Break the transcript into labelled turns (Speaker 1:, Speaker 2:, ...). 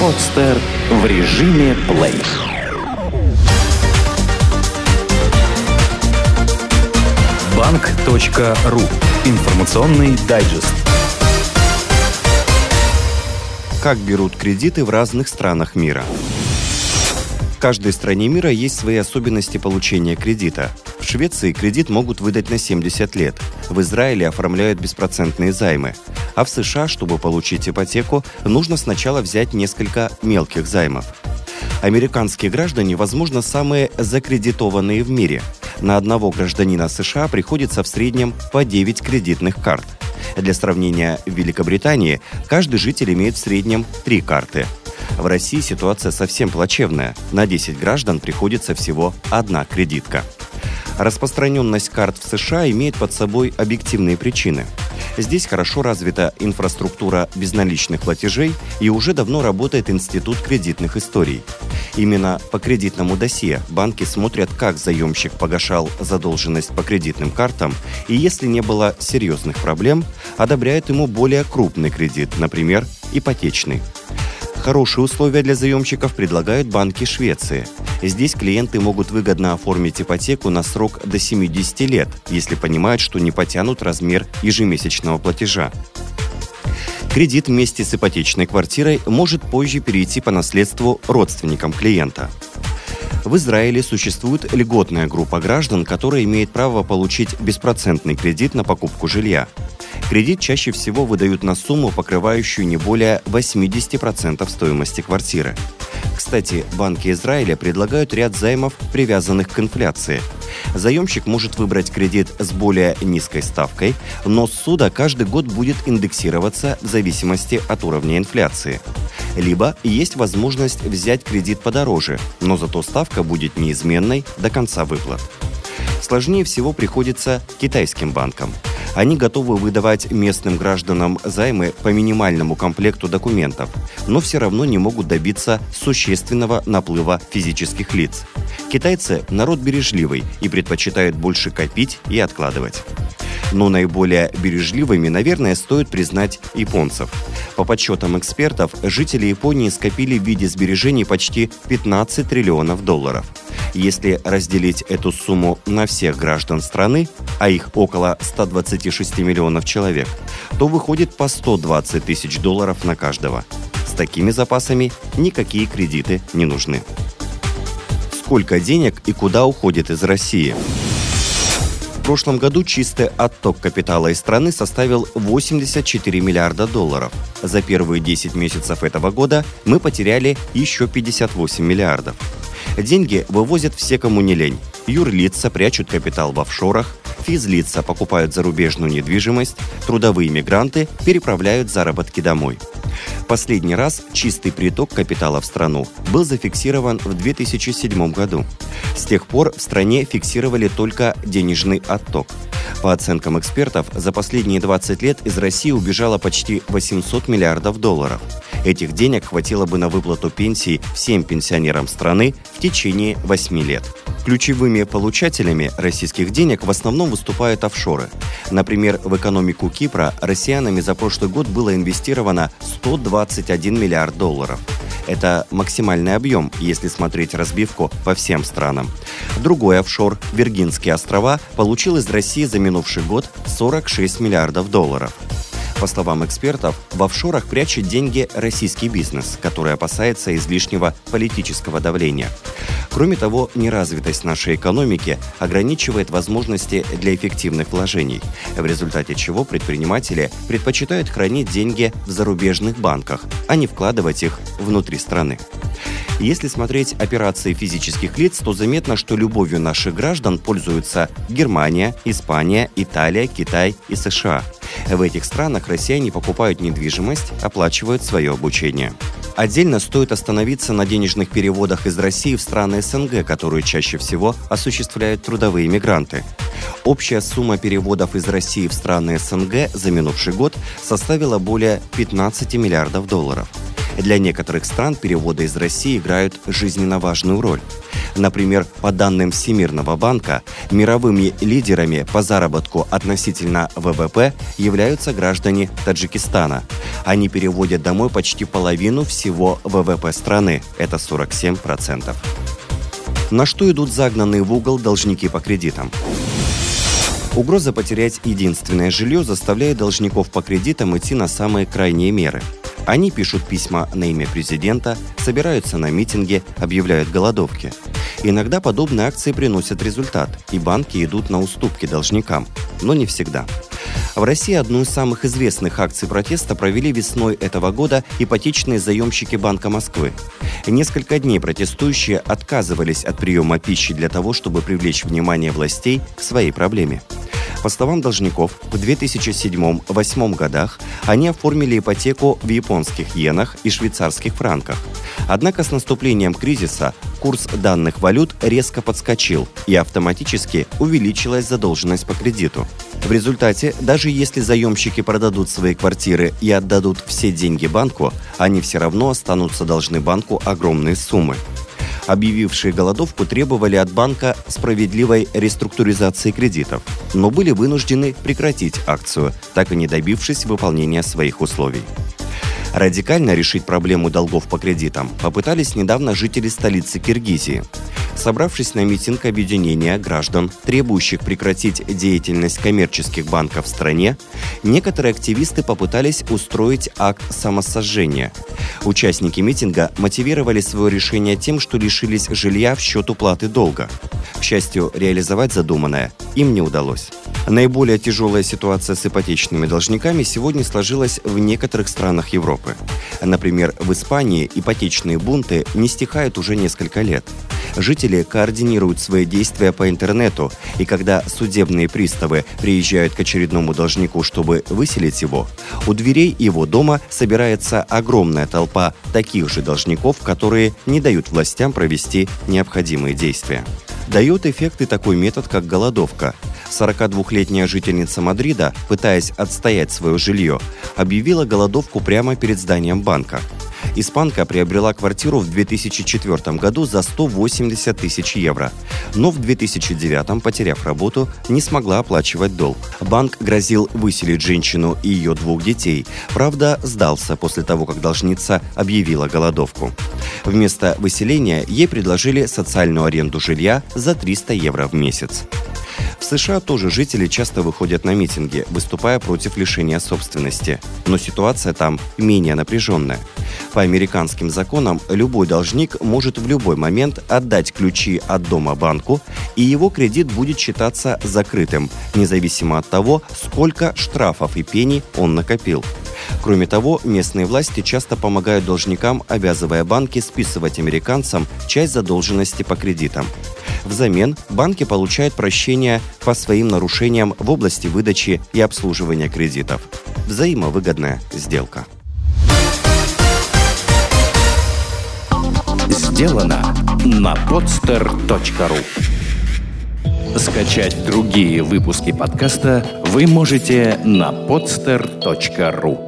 Speaker 1: Подстер в режиме плей. Банк.ру. Информационный дайджест.
Speaker 2: Как берут кредиты в разных странах мира. В каждой стране мира есть свои особенности получения кредита. В Швеции кредит могут выдать на 70 лет. В Израиле оформляют беспроцентные займы. А в США, чтобы получить ипотеку, нужно сначала взять несколько мелких займов. Американские граждане, возможно, самые закредитованные в мире. На одного гражданина США приходится в среднем по 9 кредитных карт. Для сравнения, в Великобритании каждый житель имеет в среднем 3 карты. В России ситуация совсем плачевная. На 10 граждан приходится всего одна кредитка. Распространенность карт в США имеет под собой объективные причины – Здесь хорошо развита инфраструктура безналичных платежей и уже давно работает Институт кредитных историй. Именно по кредитному досье банки смотрят, как заемщик погашал задолженность по кредитным картам, и если не было серьезных проблем, одобряют ему более крупный кредит, например, ипотечный. Хорошие условия для заемщиков предлагают банки Швеции. Здесь клиенты могут выгодно оформить ипотеку на срок до 70 лет, если понимают, что не потянут размер ежемесячного платежа. Кредит вместе с ипотечной квартирой может позже перейти по наследству родственникам клиента. В Израиле существует льготная группа граждан, которая имеет право получить беспроцентный кредит на покупку жилья. Кредит чаще всего выдают на сумму, покрывающую не более 80% стоимости квартиры. Кстати, банки Израиля предлагают ряд займов, привязанных к инфляции. Заемщик может выбрать кредит с более низкой ставкой, но суда каждый год будет индексироваться в зависимости от уровня инфляции. Либо есть возможность взять кредит подороже, но зато ставка будет неизменной до конца выплат. Сложнее всего приходится китайским банкам – они готовы выдавать местным гражданам займы по минимальному комплекту документов, но все равно не могут добиться существенного наплыва физических лиц. Китайцы – народ бережливый и предпочитают больше копить и откладывать. Но наиболее бережливыми, наверное, стоит признать японцев. По подсчетам экспертов, жители Японии скопили в виде сбережений почти 15 триллионов долларов. Если разделить эту сумму на всех граждан страны, а их около 126 миллионов человек, то выходит по 120 тысяч долларов на каждого. С такими запасами никакие кредиты не нужны. Сколько денег и куда уходит из России? В прошлом году чистый отток капитала из страны составил 84 миллиарда долларов. За первые 10 месяцев этого года мы потеряли еще 58 миллиардов. Деньги вывозят все, кому не лень. Юрлица прячут капитал в офшорах, физлица покупают зарубежную недвижимость, трудовые мигранты переправляют заработки домой. Последний раз чистый приток капитала в страну был зафиксирован в 2007 году. С тех пор в стране фиксировали только денежный отток. По оценкам экспертов, за последние 20 лет из России убежало почти 800 миллиардов долларов. Этих денег хватило бы на выплату пенсий всем пенсионерам страны в течение 8 лет. Ключевыми получателями российских денег в основном выступают офшоры. Например, в экономику Кипра россиянами за прошлый год было инвестировано 121 миллиард долларов. Это максимальный объем, если смотреть разбивку по всем странам. Другой офшор, Виргинские острова, получил из России за минувший год 46 миллиардов долларов. По словам экспертов, в офшорах прячет деньги российский бизнес, который опасается излишнего политического давления. Кроме того, неразвитость нашей экономики ограничивает возможности для эффективных вложений, в результате чего предприниматели предпочитают хранить деньги в зарубежных банках, а не вкладывать их внутри страны. Если смотреть операции физических лиц, то заметно, что любовью наших граждан пользуются Германия, Испания, Италия, Китай и США. В этих странах россияне покупают недвижимость, оплачивают свое обучение. Отдельно стоит остановиться на денежных переводах из России в страны СНГ, которые чаще всего осуществляют трудовые мигранты. Общая сумма переводов из России в страны СНГ за минувший год составила более 15 миллиардов долларов. Для некоторых стран переводы из России играют жизненно важную роль. Например, по данным Всемирного банка, мировыми лидерами по заработку относительно ВВП являются граждане Таджикистана. Они переводят домой почти половину всего ВВП страны, это 47%. На что идут загнанные в угол должники по кредитам? Угроза потерять единственное жилье заставляет должников по кредитам идти на самые крайние меры. Они пишут письма на имя президента, собираются на митинги, объявляют голодовки. Иногда подобные акции приносят результат, и банки идут на уступки должникам, но не всегда. В России одну из самых известных акций протеста провели весной этого года ипотечные заемщики Банка Москвы. Несколько дней протестующие отказывались от приема пищи для того, чтобы привлечь внимание властей к своей проблеме. По словам должников, в 2007-2008 годах они оформили ипотеку в японских иенах и швейцарских франках. Однако с наступлением кризиса курс данных валют резко подскочил и автоматически увеличилась задолженность по кредиту. В результате, даже если заемщики продадут свои квартиры и отдадут все деньги банку, они все равно останутся должны банку огромные суммы объявившие голодовку, требовали от банка справедливой реструктуризации кредитов, но были вынуждены прекратить акцию, так и не добившись выполнения своих условий. Радикально решить проблему долгов по кредитам попытались недавно жители столицы Киргизии. Собравшись на митинг объединения граждан, требующих прекратить деятельность коммерческих банков в стране, некоторые активисты попытались устроить акт самосожжения. Участники митинга мотивировали свое решение тем, что лишились жилья в счет уплаты долга. К счастью, реализовать задуманное им не удалось. Наиболее тяжелая ситуация с ипотечными должниками сегодня сложилась в некоторых странах Европы. Например, в Испании ипотечные бунты не стихают уже несколько лет. Жители координируют свои действия по интернету, и когда судебные приставы приезжают к очередному должнику, чтобы выселить его, у дверей его дома собирается огромная толпа таких же должников, которые не дают властям провести необходимые действия. Дает эффект и такой метод, как голодовка. 42-летняя жительница Мадрида, пытаясь отстоять свое жилье, объявила голодовку прямо перед зданием банка. Испанка приобрела квартиру в 2004 году за 180 тысяч евро, но в 2009, потеряв работу, не смогла оплачивать долг. Банк грозил выселить женщину и ее двух детей, правда, сдался после того, как должница объявила голодовку. Вместо выселения ей предложили социальную аренду жилья за 300 евро в месяц. В США тоже жители часто выходят на митинги, выступая против лишения собственности. Но ситуация там менее напряженная. По американским законам любой должник может в любой момент отдать ключи от дома банку, и его кредит будет считаться закрытым, независимо от того, сколько штрафов и пений он накопил. Кроме того, местные власти часто помогают должникам, обязывая банки списывать американцам часть задолженности по кредитам. Взамен банки получают прощение по своим нарушениям в области выдачи и обслуживания кредитов. Взаимовыгодная сделка.
Speaker 1: Сделано на podster.ru Скачать другие выпуски подкаста вы можете на podster.ru